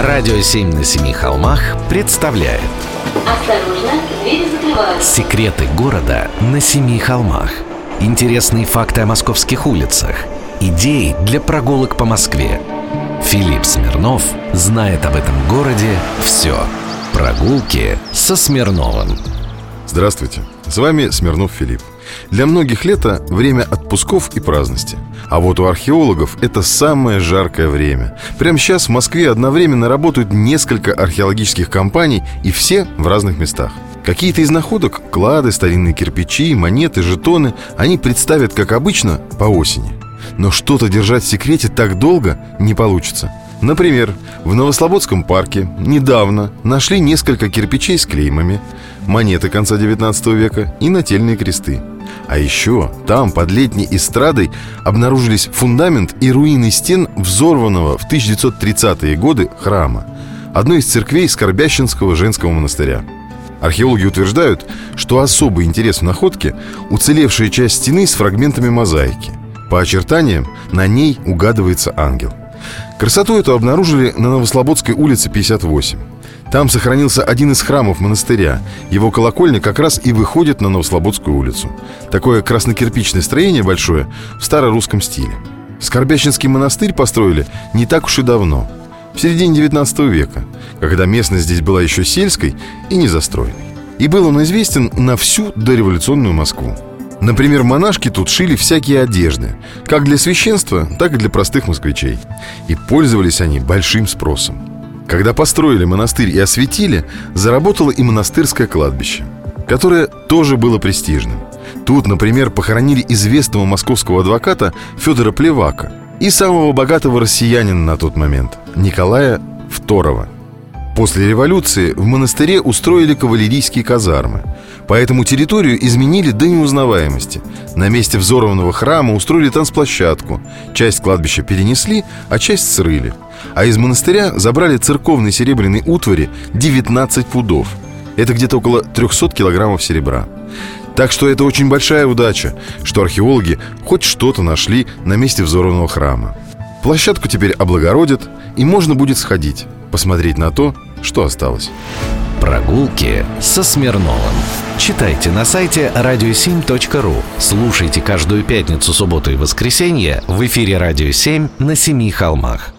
Радио «Семь на семи холмах» представляет. Осторожно, двери закрываются. Секреты города на семи холмах. Интересные факты о московских улицах. Идеи для прогулок по Москве. Филипп Смирнов знает об этом городе все Прогулки со Смирновым. Здравствуйте, с вами Смирнов Филипп. Для многих лето – время отпусков и праздности. А вот у археологов это самое жаркое время. Прямо сейчас в Москве одновременно работают несколько археологических компаний и все в разных местах. Какие-то из находок – клады, старинные кирпичи, монеты, жетоны – они представят, как обычно, по осени. Но что-то держать в секрете так долго не получится – Например, в Новослободском парке недавно нашли несколько кирпичей с клеймами, монеты конца 19 века и нательные кресты. А еще там, под летней эстрадой, обнаружились фундамент и руины стен взорванного в 1930-е годы храма, одной из церквей Скорбящинского женского монастыря. Археологи утверждают, что особый интерес в находке – уцелевшая часть стены с фрагментами мозаики. По очертаниям на ней угадывается ангел – Красоту эту обнаружили на Новослободской улице 58. Там сохранился один из храмов монастыря. Его колокольня как раз и выходит на Новослободскую улицу. Такое краснокирпичное строение большое в старорусском стиле. Скорбящинский монастырь построили не так уж и давно, в середине 19 века, когда местность здесь была еще сельской и незастроенной. И был он известен на всю дореволюционную Москву. Например, монашки тут шили всякие одежды, как для священства, так и для простых москвичей. И пользовались они большим спросом. Когда построили монастырь и осветили, заработало и монастырское кладбище, которое тоже было престижным. Тут, например, похоронили известного московского адвоката Федора Плевака и самого богатого россиянина на тот момент Николая II – После революции в монастыре устроили кавалерийские казармы. Поэтому территорию изменили до неузнаваемости. На месте взорванного храма устроили танцплощадку. Часть кладбища перенесли, а часть срыли. А из монастыря забрали церковной серебряной утвари 19 пудов. Это где-то около 300 килограммов серебра. Так что это очень большая удача, что археологи хоть что-то нашли на месте взорванного храма. Площадку теперь облагородят, и можно будет сходить, посмотреть на то, что осталось? Прогулки со Смирновым. Читайте на сайте radio7.ru. Слушайте каждую пятницу, субботу и воскресенье в эфире «Радио 7» на Семи холмах.